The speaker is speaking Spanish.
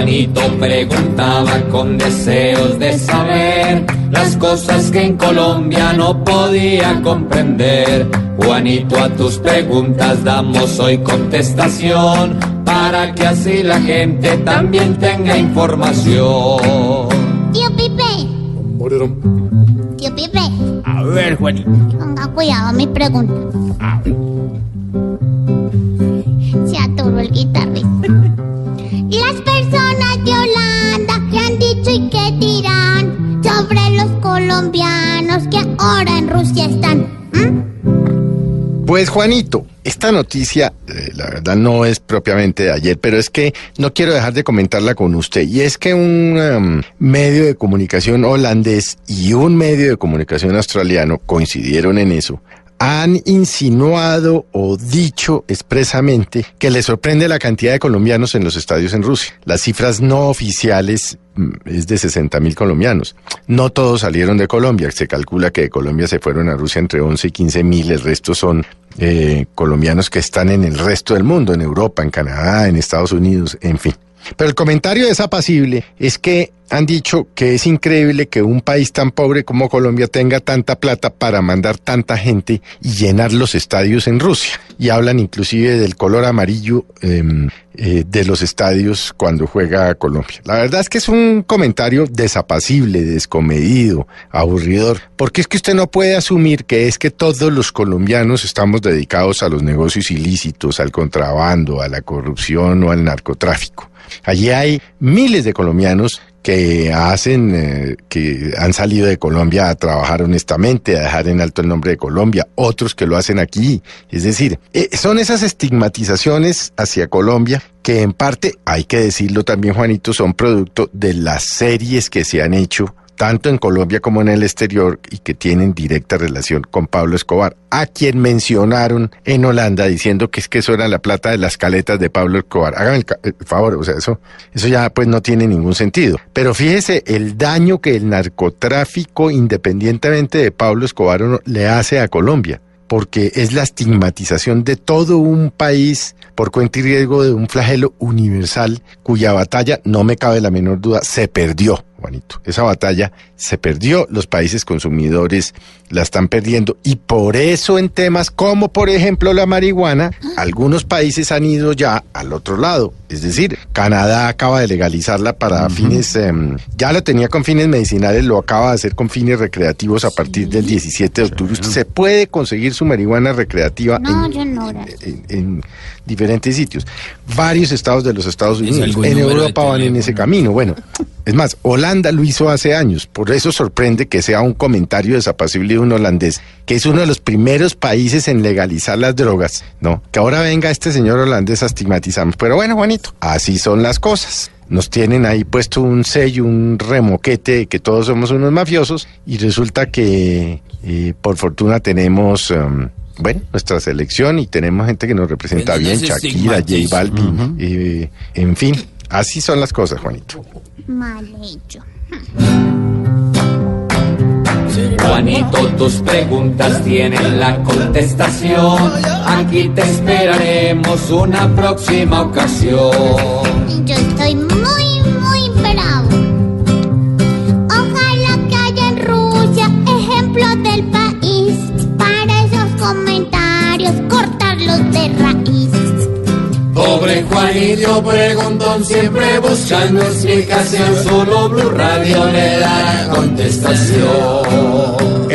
Juanito preguntaba con deseos de saber las cosas que en Colombia no podía comprender. Juanito, a tus preguntas damos hoy contestación para que así la gente también tenga información. Tío Pipe, tío Pipe, A ver, Juanito. ponga cuidado a mi pregunta. Se atoró el guitarrista. Ahora en Rusia están. Pues Juanito, esta noticia, eh, la verdad no es propiamente de ayer, pero es que no quiero dejar de comentarla con usted. Y es que un um, medio de comunicación holandés y un medio de comunicación australiano coincidieron en eso. Han insinuado o dicho expresamente que les sorprende la cantidad de colombianos en los estadios en Rusia. Las cifras no oficiales mm, es de 60 mil colombianos. No todos salieron de Colombia. Se calcula que de Colombia se fueron a Rusia entre 11 y 15 mil. El resto son eh, colombianos que están en el resto del mundo, en Europa, en Canadá, en Estados Unidos, en fin. Pero el comentario desapacible es que han dicho que es increíble que un país tan pobre como Colombia tenga tanta plata para mandar tanta gente y llenar los estadios en Rusia. Y hablan inclusive del color amarillo eh, eh, de los estadios cuando juega Colombia. La verdad es que es un comentario desapacible, descomedido, aburridor, porque es que usted no puede asumir que es que todos los colombianos estamos dedicados a los negocios ilícitos, al contrabando, a la corrupción o al narcotráfico. Allí hay miles de colombianos que hacen, eh, que han salido de Colombia a trabajar honestamente, a dejar en alto el nombre de Colombia, otros que lo hacen aquí. Es decir, eh, son esas estigmatizaciones hacia Colombia que en parte, hay que decirlo también, Juanito, son producto de las series que se han hecho tanto en Colombia como en el exterior y que tienen directa relación con Pablo Escobar, a quien mencionaron en Holanda diciendo que es que eso era la plata de las caletas de Pablo Escobar. Háganme el, favor, o sea, eso, eso ya pues no tiene ningún sentido. Pero fíjese el daño que el narcotráfico, independientemente de Pablo Escobar, le hace a Colombia porque es la estigmatización de todo un país por cuenta y riesgo de un flagelo universal cuya batalla, no me cabe la menor duda, se perdió, Juanito. Esa batalla se perdió, los países consumidores la están perdiendo y por eso en temas como por ejemplo la marihuana, algunos países han ido ya al otro lado. Es decir, Canadá acaba de legalizarla para fines, em, ya lo tenía con fines medicinales, lo acaba de hacer con fines recreativos a partir del 17 de octubre. Usted se puede conseguir su marihuana recreativa No, en, yo no. en- en diferentes sitios. Varios estados de los Estados Unidos, en Europa van en ese camino. Bueno, es más, Holanda lo hizo hace años. Por eso sorprende que sea un comentario desapacible de un holandés, que es uno de los primeros países en legalizar las drogas, ¿no? Que ahora venga este señor holandés a estigmatizarnos. Pero bueno, Juanito, así son las cosas. Nos tienen ahí puesto un sello, un remoquete de que todos somos unos mafiosos y resulta que eh, por fortuna tenemos... em, bueno, nuestra selección y tenemos gente que nos representa bien, Shakira, J. Balvin, eh, en fin, así son las cosas, Juanito. Mal hecho. Juanito, tus preguntas tienen la contestación. Aquí te esperaremos una próxima ocasión. Yo estoy Pobre Juanito preguntón, siempre buscando explicación. Solo Blue Radio le da la contestación.